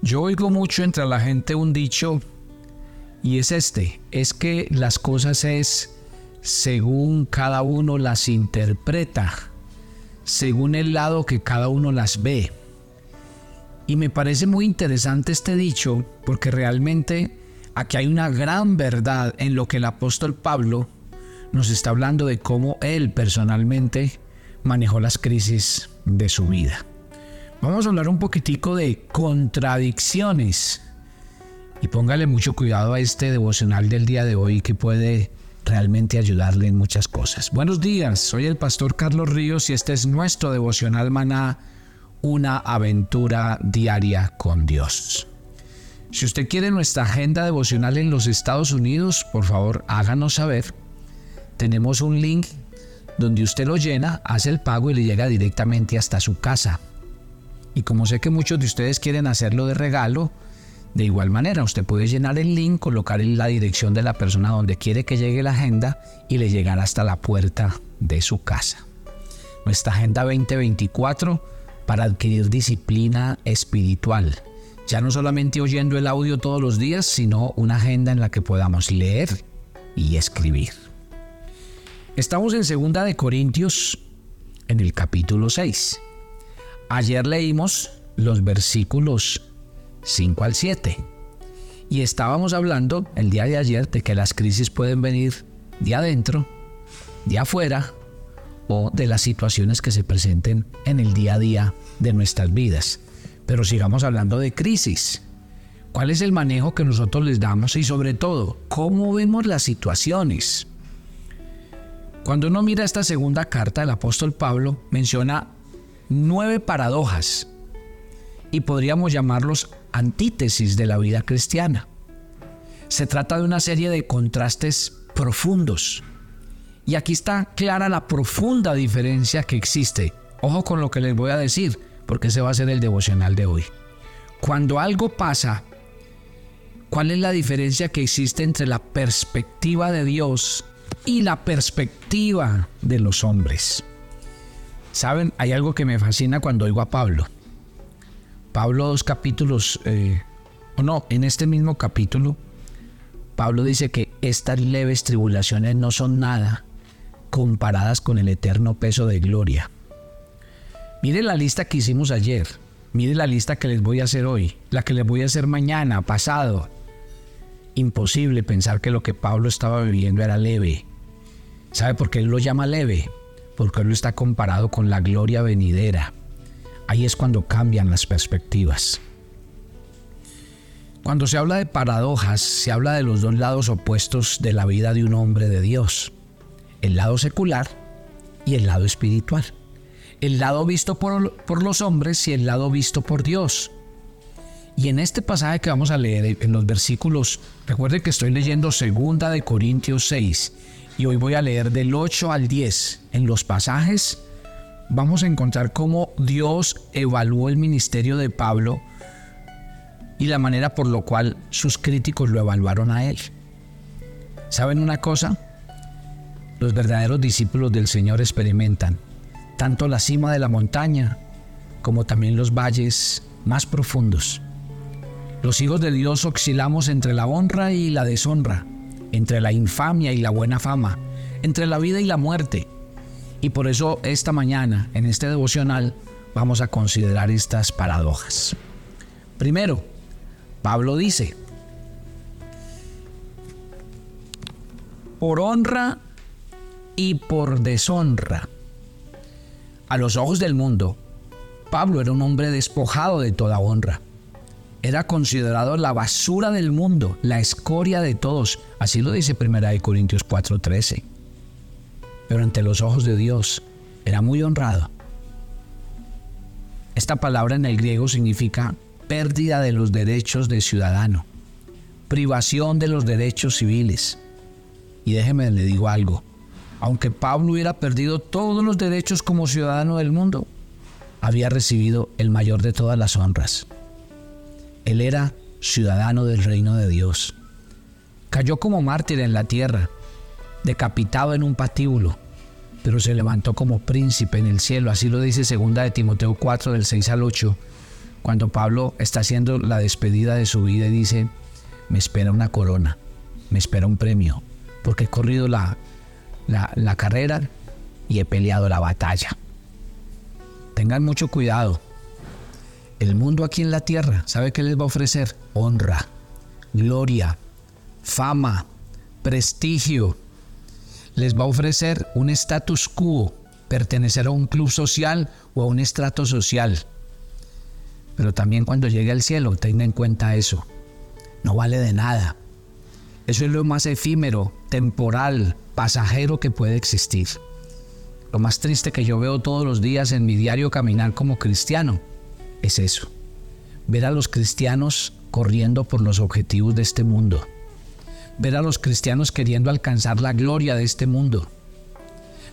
Yo oigo mucho entre la gente un dicho y es este, es que las cosas es según cada uno las interpreta, según el lado que cada uno las ve. Y me parece muy interesante este dicho porque realmente aquí hay una gran verdad en lo que el apóstol Pablo nos está hablando de cómo él personalmente manejó las crisis de su vida. Vamos a hablar un poquitico de contradicciones. Y póngale mucho cuidado a este devocional del día de hoy que puede realmente ayudarle en muchas cosas. Buenos días, soy el pastor Carlos Ríos y este es nuestro devocional maná, una aventura diaria con Dios. Si usted quiere nuestra agenda devocional en los Estados Unidos, por favor háganos saber. Tenemos un link donde usted lo llena, hace el pago y le llega directamente hasta su casa. Y como sé que muchos de ustedes quieren hacerlo de regalo, de igual manera usted puede llenar el link, colocar la dirección de la persona donde quiere que llegue la agenda y le llegará hasta la puerta de su casa. Nuestra agenda 2024 para adquirir disciplina espiritual. Ya no solamente oyendo el audio todos los días, sino una agenda en la que podamos leer y escribir. Estamos en Segunda de Corintios en el capítulo 6. Ayer leímos los versículos 5 al 7. Y estábamos hablando el día de ayer de que las crisis pueden venir de adentro, de afuera o de las situaciones que se presenten en el día a día de nuestras vidas. Pero sigamos hablando de crisis. ¿Cuál es el manejo que nosotros les damos y sobre todo, cómo vemos las situaciones? Cuando uno mira esta segunda carta del apóstol Pablo, menciona nueve paradojas y podríamos llamarlos antítesis de la vida cristiana. Se trata de una serie de contrastes profundos. Y aquí está clara la profunda diferencia que existe. Ojo con lo que les voy a decir, porque ese va a ser el devocional de hoy. Cuando algo pasa, ¿cuál es la diferencia que existe entre la perspectiva de Dios y la perspectiva de los hombres. Saben, hay algo que me fascina cuando oigo a Pablo. Pablo dos capítulos, eh, o no, en este mismo capítulo, Pablo dice que estas leves tribulaciones no son nada comparadas con el eterno peso de gloria. Mire la lista que hicimos ayer, mire la lista que les voy a hacer hoy, la que les voy a hacer mañana, pasado. Imposible pensar que lo que Pablo estaba viviendo era leve. ¿Sabe por qué él lo llama leve? Porque lo está comparado con la gloria venidera. Ahí es cuando cambian las perspectivas. Cuando se habla de paradojas, se habla de los dos lados opuestos de la vida de un hombre de Dios. El lado secular y el lado espiritual. El lado visto por, por los hombres y el lado visto por Dios. Y en este pasaje que vamos a leer en los versículos, recuerden que estoy leyendo segunda de Corintios 6 y hoy voy a leer del 8 al 10. En los pasajes vamos a encontrar cómo Dios evaluó el ministerio de Pablo y la manera por lo cual sus críticos lo evaluaron a él. ¿Saben una cosa? Los verdaderos discípulos del Señor experimentan tanto la cima de la montaña como también los valles más profundos. Los hijos de Dios oscilamos entre la honra y la deshonra, entre la infamia y la buena fama, entre la vida y la muerte. Y por eso esta mañana, en este devocional, vamos a considerar estas paradojas. Primero, Pablo dice, por honra y por deshonra. A los ojos del mundo, Pablo era un hombre despojado de toda honra era considerado la basura del mundo, la escoria de todos. Así lo dice 1 Corintios 4:13. Pero ante los ojos de Dios era muy honrado. Esta palabra en el griego significa pérdida de los derechos de ciudadano, privación de los derechos civiles. Y déjeme le digo algo, aunque Pablo hubiera perdido todos los derechos como ciudadano del mundo, había recibido el mayor de todas las honras, él era ciudadano del reino de Dios. Cayó como mártir en la tierra, decapitado en un patíbulo, pero se levantó como príncipe en el cielo. Así lo dice segunda de Timoteo 4 del 6 al 8, cuando Pablo está haciendo la despedida de su vida y dice, me espera una corona, me espera un premio, porque he corrido la, la, la carrera y he peleado la batalla. Tengan mucho cuidado. El mundo aquí en la tierra, ¿sabe qué les va a ofrecer? Honra, gloria, fama, prestigio. Les va a ofrecer un status quo, pertenecer a un club social o a un estrato social. Pero también cuando llegue al cielo, tenga en cuenta eso. No vale de nada. Eso es lo más efímero, temporal, pasajero que puede existir. Lo más triste que yo veo todos los días en mi diario caminar como cristiano es eso. Ver a los cristianos corriendo por los objetivos de este mundo. Ver a los cristianos queriendo alcanzar la gloria de este mundo.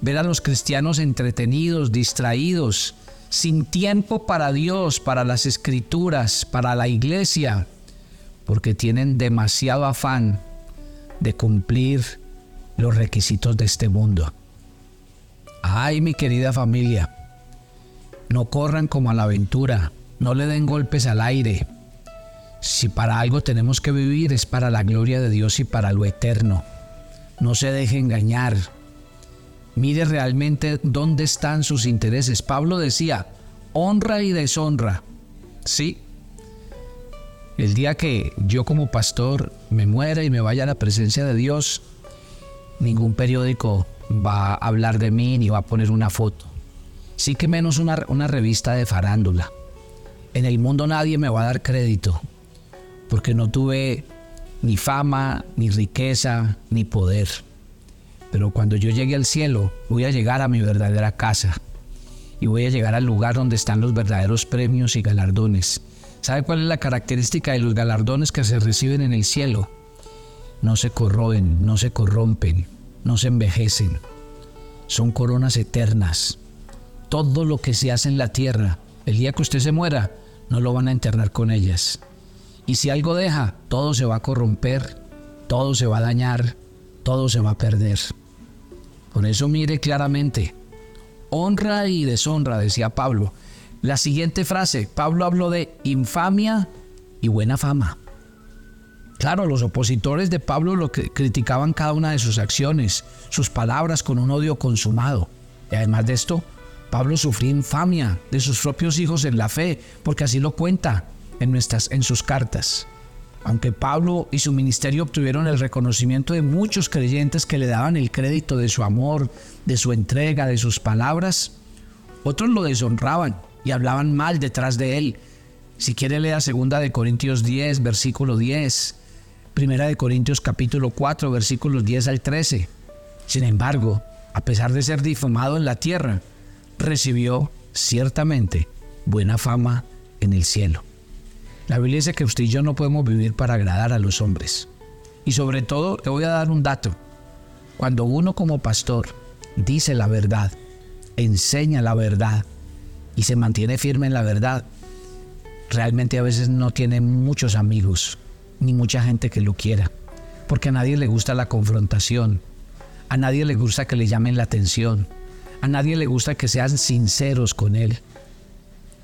Ver a los cristianos entretenidos, distraídos, sin tiempo para Dios, para las escrituras, para la iglesia, porque tienen demasiado afán de cumplir los requisitos de este mundo. Ay, mi querida familia, no corran como a la aventura, no le den golpes al aire. Si para algo tenemos que vivir es para la gloria de Dios y para lo eterno. No se deje engañar. Mire realmente dónde están sus intereses. Pablo decía, honra y deshonra. Sí. El día que yo como pastor me muera y me vaya a la presencia de Dios, ningún periódico va a hablar de mí ni va a poner una foto. Sí que menos una, una revista de farándula. En el mundo nadie me va a dar crédito porque no tuve ni fama, ni riqueza, ni poder. Pero cuando yo llegue al cielo, voy a llegar a mi verdadera casa y voy a llegar al lugar donde están los verdaderos premios y galardones. ¿Sabe cuál es la característica de los galardones que se reciben en el cielo? No se corroen, no se corrompen, no se envejecen. Son coronas eternas. Todo lo que se hace en la tierra, el día que usted se muera, no lo van a enterrar con ellas. Y si algo deja, todo se va a corromper, todo se va a dañar, todo se va a perder. Por eso mire claramente, honra y deshonra, decía Pablo. La siguiente frase, Pablo habló de infamia y buena fama. Claro, los opositores de Pablo lo que criticaban cada una de sus acciones, sus palabras con un odio consumado. Y además de esto, Pablo sufría infamia de sus propios hijos en la fe, porque así lo cuenta en, nuestras, en sus cartas. Aunque Pablo y su ministerio obtuvieron el reconocimiento de muchos creyentes que le daban el crédito de su amor, de su entrega, de sus palabras, otros lo deshonraban y hablaban mal detrás de él. Si quiere lea segunda de Corintios 10, versículo 10, primera de Corintios capítulo 4, versículos 10 al 13. Sin embargo, a pesar de ser difamado en la tierra, recibió ciertamente buena fama en el cielo. La Biblia dice que usted y yo no podemos vivir para agradar a los hombres. Y sobre todo, te voy a dar un dato. Cuando uno como pastor dice la verdad, enseña la verdad y se mantiene firme en la verdad, realmente a veces no tiene muchos amigos, ni mucha gente que lo quiera. Porque a nadie le gusta la confrontación, a nadie le gusta que le llamen la atención, a nadie le gusta que sean sinceros con él.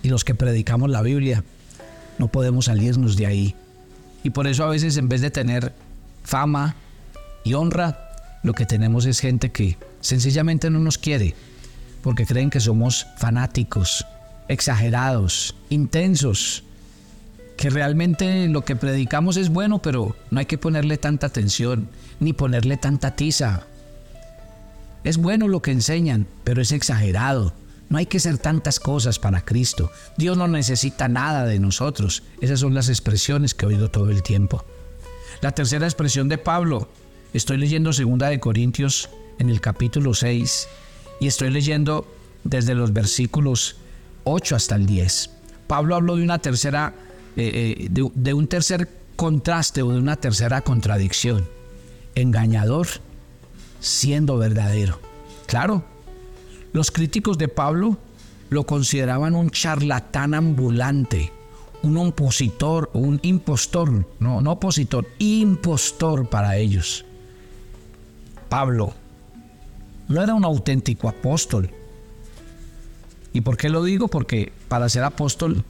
Y los que predicamos la Biblia no podemos salirnos de ahí. Y por eso a veces en vez de tener fama y honra, lo que tenemos es gente que sencillamente no nos quiere, porque creen que somos fanáticos, exagerados, intensos, que realmente lo que predicamos es bueno, pero no hay que ponerle tanta atención, ni ponerle tanta tiza. Es bueno lo que enseñan, pero es exagerado. No hay que ser tantas cosas para Cristo. Dios no necesita nada de nosotros. Esas son las expresiones que he oído todo el tiempo. La tercera expresión de Pablo. Estoy leyendo segunda de Corintios en el capítulo 6 y estoy leyendo desde los versículos 8 hasta el 10. Pablo habló de una tercera, eh, eh, de un tercer contraste o de una tercera contradicción. Engañador siendo verdadero. Claro, los críticos de Pablo lo consideraban un charlatán ambulante, un opositor, un impostor, no, no opositor, impostor para ellos. Pablo no era un auténtico apóstol. ¿Y por qué lo digo? Porque para ser apóstol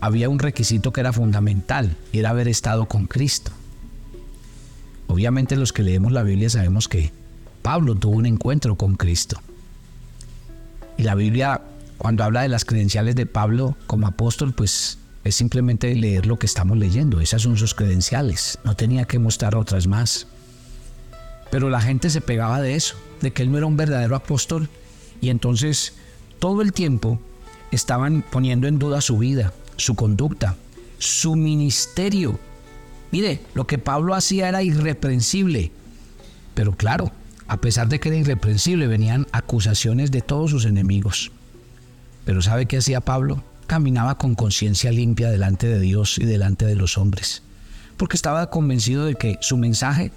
había un requisito que era fundamental, y era haber estado con Cristo. Obviamente los que leemos la Biblia sabemos que Pablo tuvo un encuentro con Cristo. Y la Biblia, cuando habla de las credenciales de Pablo como apóstol, pues es simplemente leer lo que estamos leyendo. Esas son sus credenciales. No tenía que mostrar otras más. Pero la gente se pegaba de eso, de que él no era un verdadero apóstol. Y entonces todo el tiempo estaban poniendo en duda su vida, su conducta, su ministerio. Mire, lo que Pablo hacía era irreprensible. Pero claro, a pesar de que era irreprensible, venían acusaciones de todos sus enemigos. Pero ¿sabe qué hacía Pablo? Caminaba con conciencia limpia delante de Dios y delante de los hombres, porque estaba convencido de que su mensaje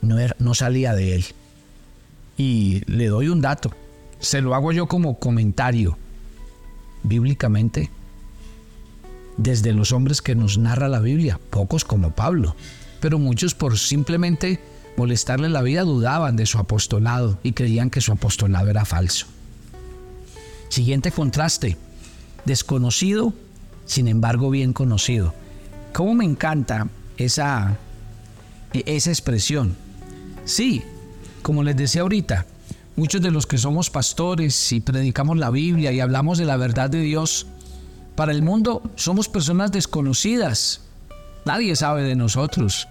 no, era, no salía de él. Y le doy un dato, se lo hago yo como comentario. Bíblicamente, desde los hombres que nos narra la Biblia, pocos como Pablo, pero muchos por simplemente molestarle la vida dudaban de su apostolado y creían que su apostolado era falso. Siguiente contraste, desconocido, sin embargo bien conocido. ¿Cómo me encanta esa, e, esa expresión? Sí, como les decía ahorita, muchos de los que somos pastores y predicamos la Biblia y hablamos de la verdad de Dios, para el mundo somos personas desconocidas. Nadie sabe de nosotros.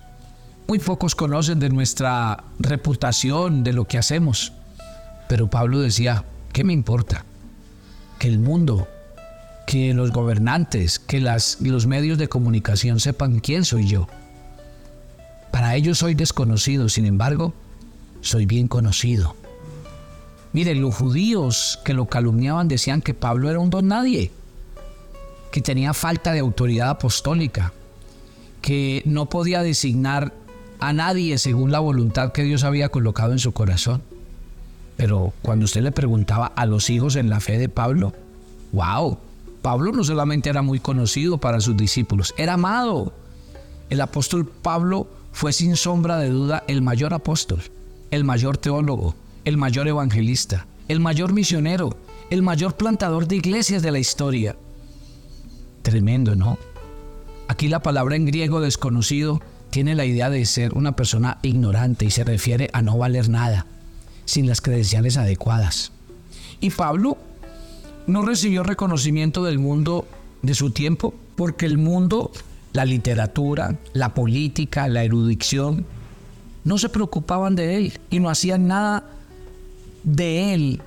Muy pocos conocen de nuestra reputación, de lo que hacemos. Pero Pablo decía, ¿qué me importa? Que el mundo, que los gobernantes, que las, los medios de comunicación sepan quién soy yo. Para ellos soy desconocido, sin embargo, soy bien conocido. Miren, los judíos que lo calumniaban decían que Pablo era un don nadie, que tenía falta de autoridad apostólica, que no podía designar a nadie según la voluntad que Dios había colocado en su corazón. Pero cuando usted le preguntaba a los hijos en la fe de Pablo, wow, Pablo no solamente era muy conocido para sus discípulos, era amado. El apóstol Pablo fue sin sombra de duda el mayor apóstol, el mayor teólogo, el mayor evangelista, el mayor misionero, el mayor plantador de iglesias de la historia. Tremendo, ¿no? Aquí la palabra en griego desconocido tiene la idea de ser una persona ignorante y se refiere a no valer nada, sin las credenciales adecuadas. Y Pablo no recibió reconocimiento del mundo de su tiempo porque el mundo, la literatura, la política, la erudición, no se preocupaban de él y no hacían nada de él,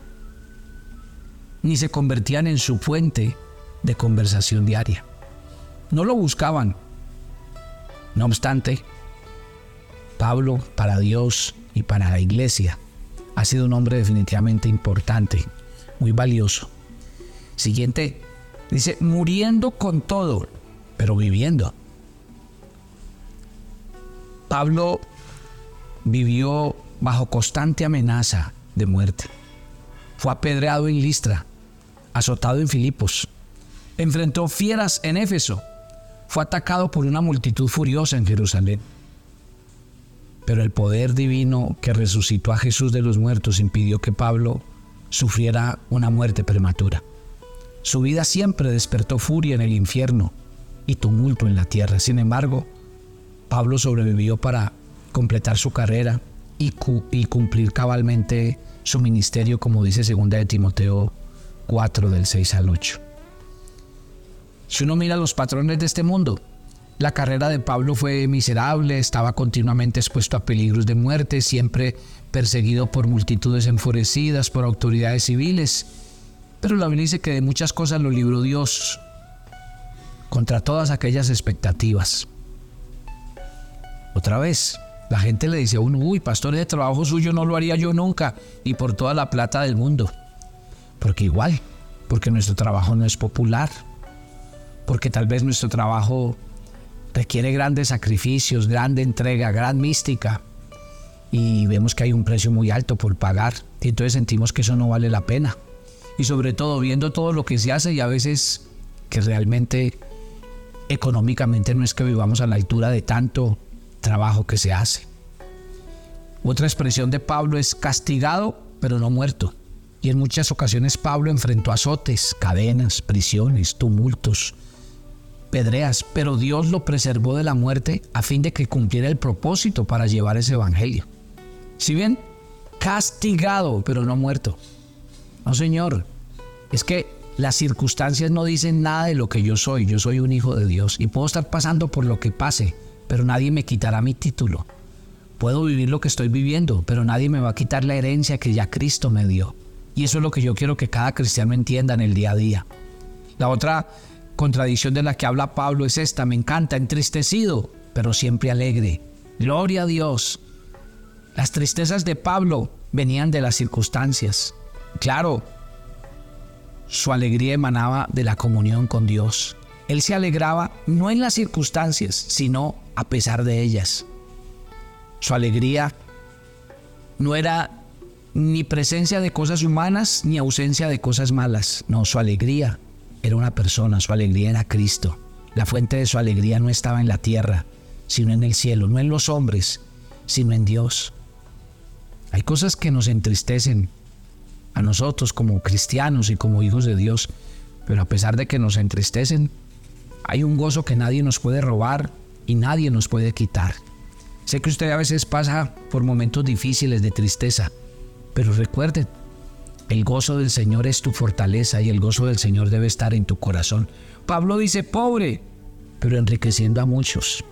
ni se convertían en su fuente de conversación diaria. No lo buscaban, no obstante, Pablo para Dios y para la iglesia ha sido un hombre definitivamente importante, muy valioso. Siguiente, dice, muriendo con todo, pero viviendo. Pablo vivió bajo constante amenaza de muerte. Fue apedreado en Listra, azotado en Filipos, enfrentó fieras en Éfeso fue atacado por una multitud furiosa en Jerusalén. Pero el poder divino que resucitó a Jesús de los muertos impidió que Pablo sufriera una muerte prematura. Su vida siempre despertó furia en el infierno y tumulto en la tierra. Sin embargo, Pablo sobrevivió para completar su carrera y, cumplir cabalmente su ministerio, como dice 2 de Timoteo 4 del 6 al 8. Si uno mira los patrones de este mundo, la carrera de Pablo fue miserable, estaba continuamente expuesto a peligros de muerte, siempre perseguido por multitudes enfurecidas, por autoridades civiles. Pero la Biblia dice que de muchas cosas lo libró Dios contra todas aquellas expectativas. Otra vez, la gente le dice a uno, uy, pastor, de trabajo suyo no lo haría yo nunca, y por toda la plata del mundo. Porque igual, porque nuestro trabajo no es popular, porque tal vez nuestro trabajo requiere grandes sacrificios, grande entrega, gran mística, y vemos que hay un precio muy alto por pagar, y entonces sentimos que eso no vale la pena. Y sobre todo viendo todo lo que se hace y a veces que realmente económicamente no es que vivamos a la altura de tanto trabajo que se hace. Otra expresión de Pablo es castigado pero no muerto. Y en muchas ocasiones Pablo enfrentó azotes, cadenas, prisiones, tumultos, apedreas, pero Dios lo preservó de la muerte a fin de que cumpliera el propósito para llevar ese evangelio. Si bien castigado, pero no muerto. No, Señor, es que las circunstancias no dicen nada de lo que yo soy. Yo soy un hijo de Dios y puedo estar pasando por lo que pase, pero nadie me quitará mi título. Puedo vivir lo que estoy viviendo, pero nadie me va a quitar la herencia que ya Cristo me dio. Y eso es lo que yo quiero que cada cristiano entienda en el día a día. La otra contradicción de la que habla Pablo es esta, me encanta, entristecido, pero siempre alegre. Gloria a Dios. Las tristezas de Pablo venían de las circunstancias. Claro, su alegría emanaba de la comunión con Dios. Él se alegraba no en las circunstancias, sino a pesar de ellas. Su alegría no era ni presencia de cosas humanas ni ausencia de cosas malas. No, su alegría era una persona, su alegría era Cristo. La fuente de su alegría no estaba en la tierra, sino en el cielo, no en los hombres, sino en Dios. Hay cosas que nos entristecen a nosotros como cristianos y como hijos de Dios, pero a pesar de que nos entristecen, hay un gozo que nadie nos puede robar y nadie nos puede quitar. Sé que usted a veces pasa por momentos difíciles de tristeza, pero recuerde, el gozo del Señor es tu fortaleza y el gozo del Señor debe estar en tu corazón. Pablo dice, pobre, pero enriqueciendo a muchos.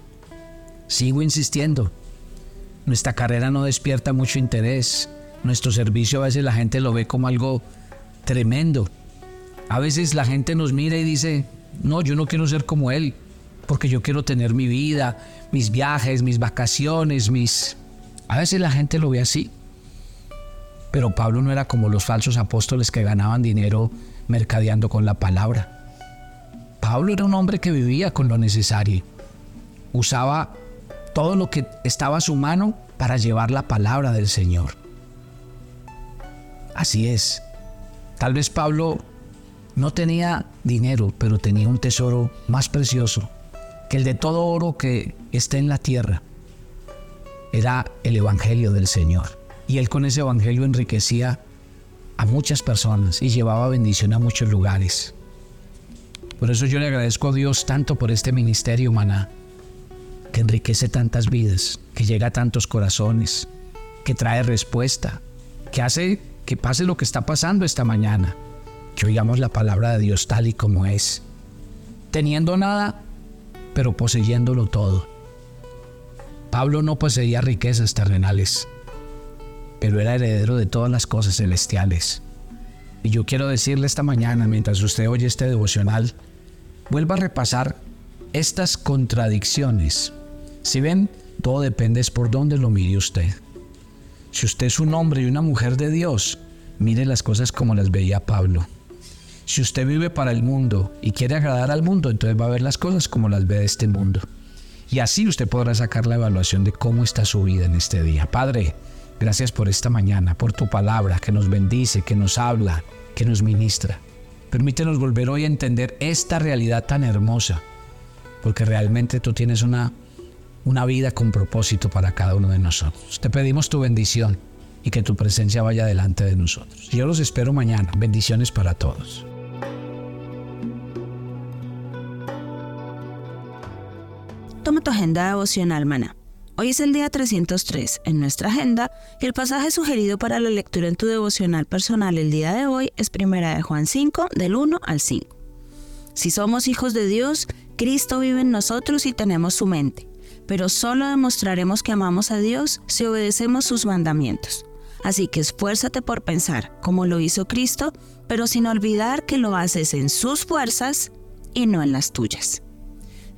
Sigo insistiendo, nuestra carrera no despierta mucho interés, nuestro servicio a veces la gente lo ve como algo tremendo. A veces la gente nos mira y dice, no, yo no quiero ser como él, porque yo quiero tener mi vida, mis viajes, mis vacaciones, mis... A veces la gente lo ve así. Pero Pablo no era como los falsos apóstoles que ganaban dinero mercadeando con la palabra. Pablo era un hombre que vivía con lo necesario. Usaba todo lo que estaba a su mano para llevar la palabra del Señor. Así es. Tal vez Pablo no tenía dinero, pero tenía un tesoro más precioso que el de todo oro que está en la tierra. Era el Evangelio del Señor. Y él con ese Evangelio enriquecía a muchas personas y llevaba bendición a muchos lugares. Por eso yo le agradezco a Dios tanto por este ministerio, maná, que enriquece tantas vidas, que llega a tantos corazones, que trae respuesta, que hace que pase lo que está pasando esta mañana, que oigamos la palabra de Dios tal y como es, teniendo nada, pero poseyéndolo todo. Pablo no poseía riquezas terrenales, pero era heredero de todas las cosas celestiales. Y yo quiero decirle esta mañana, mientras usted oye este devocional, vuelva a repasar estas contradicciones. Si ven, todo depende es por dónde lo mire usted. Si usted es un hombre y una mujer de Dios, mire las cosas como las veía Pablo. Si usted vive para el mundo y quiere agradar al mundo, entonces va a ver las cosas como las ve este mundo. Y así usted podrá sacar la evaluación de cómo está su vida en este día. Padre, gracias por esta mañana, por tu palabra que nos bendice, que nos habla, que nos ministra. Permítenos volver hoy a entender esta realidad tan hermosa, porque realmente tú tienes una una vida con propósito para cada uno de nosotros. Te pedimos tu bendición y que tu presencia vaya delante de nosotros. Yo los espero mañana. Bendiciones para todos. Toma tu agenda devocional, maná. Hoy es el día 303 en nuestra agenda y el pasaje sugerido para la lectura en tu devocional personal el día de hoy es Primera de Juan 5, del 1 al 5. Si somos hijos de Dios, Cristo vive en nosotros y tenemos su mente pero solo demostraremos que amamos a Dios si obedecemos sus mandamientos. Así que esfuérzate por pensar como lo hizo Cristo, pero sin olvidar que lo haces en sus fuerzas y no en las tuyas.